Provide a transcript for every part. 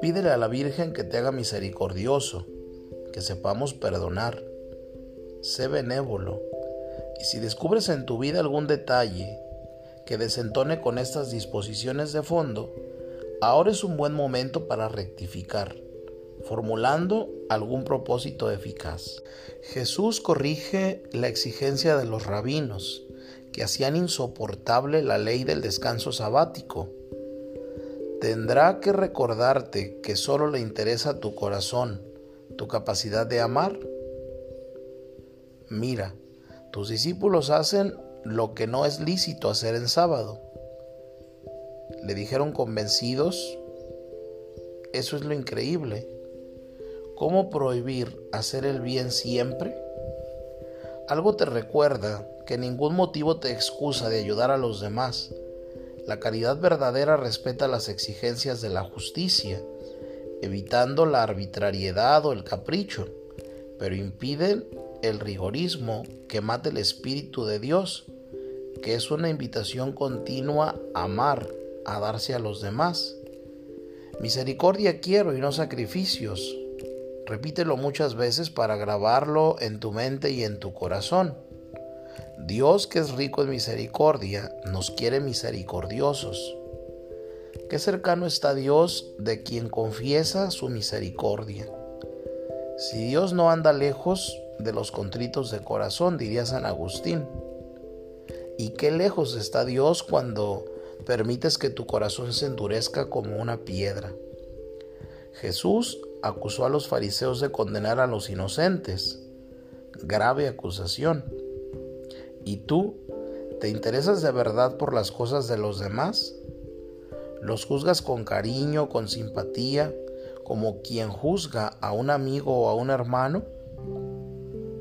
Pídele a la Virgen que te haga misericordioso, que sepamos perdonar. Sé benévolo. Y si descubres en tu vida algún detalle que desentone con estas disposiciones de fondo, ahora es un buen momento para rectificar, formulando algún propósito eficaz. Jesús corrige la exigencia de los rabinos, que hacían insoportable la ley del descanso sabático tendrá que recordarte que solo le interesa tu corazón, tu capacidad de amar. Mira, tus discípulos hacen lo que no es lícito hacer en sábado. Le dijeron convencidos, eso es lo increíble. ¿Cómo prohibir hacer el bien siempre? Algo te recuerda que ningún motivo te excusa de ayudar a los demás la caridad verdadera respeta las exigencias de la justicia, evitando la arbitrariedad o el capricho, pero impide el rigorismo que mate el Espíritu de Dios, que es una invitación continua a amar, a darse a los demás. Misericordia quiero y no sacrificios. Repítelo muchas veces para grabarlo en tu mente y en tu corazón. Dios que es rico en misericordia, nos quiere misericordiosos. Qué cercano está Dios de quien confiesa su misericordia. Si Dios no anda lejos de los contritos de corazón, diría San Agustín. Y qué lejos está Dios cuando permites que tu corazón se endurezca como una piedra. Jesús acusó a los fariseos de condenar a los inocentes. Grave acusación. ¿Y tú? ¿Te interesas de verdad por las cosas de los demás? ¿Los juzgas con cariño, con simpatía, como quien juzga a un amigo o a un hermano?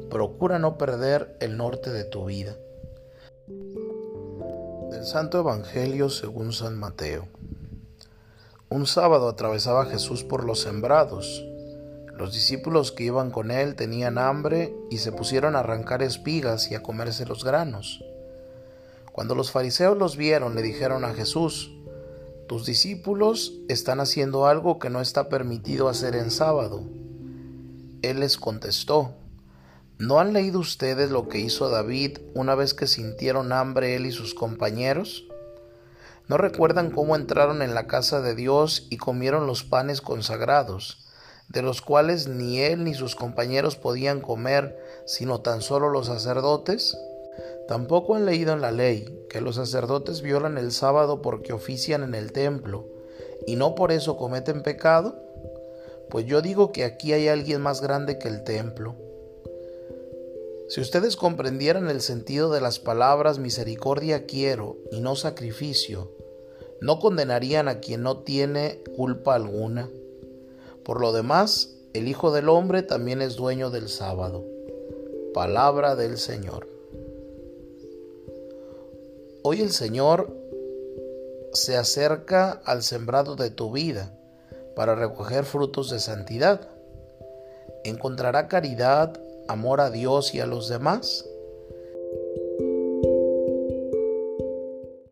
Procura no perder el norte de tu vida. Del Santo Evangelio según San Mateo. Un sábado atravesaba Jesús por los sembrados los discípulos que iban con él tenían hambre y se pusieron a arrancar espigas y a comerse los granos. Cuando los fariseos los vieron, le dijeron a Jesús, tus discípulos están haciendo algo que no está permitido hacer en sábado. Él les contestó, ¿no han leído ustedes lo que hizo David una vez que sintieron hambre él y sus compañeros? ¿No recuerdan cómo entraron en la casa de Dios y comieron los panes consagrados? de los cuales ni él ni sus compañeros podían comer, sino tan solo los sacerdotes? Tampoco han leído en la ley que los sacerdotes violan el sábado porque ofician en el templo y no por eso cometen pecado? Pues yo digo que aquí hay alguien más grande que el templo. Si ustedes comprendieran el sentido de las palabras misericordia quiero y no sacrificio, no condenarían a quien no tiene culpa alguna. Por lo demás, el Hijo del Hombre también es dueño del sábado. Palabra del Señor. Hoy el Señor se acerca al sembrado de tu vida para recoger frutos de santidad. ¿Encontrará caridad, amor a Dios y a los demás?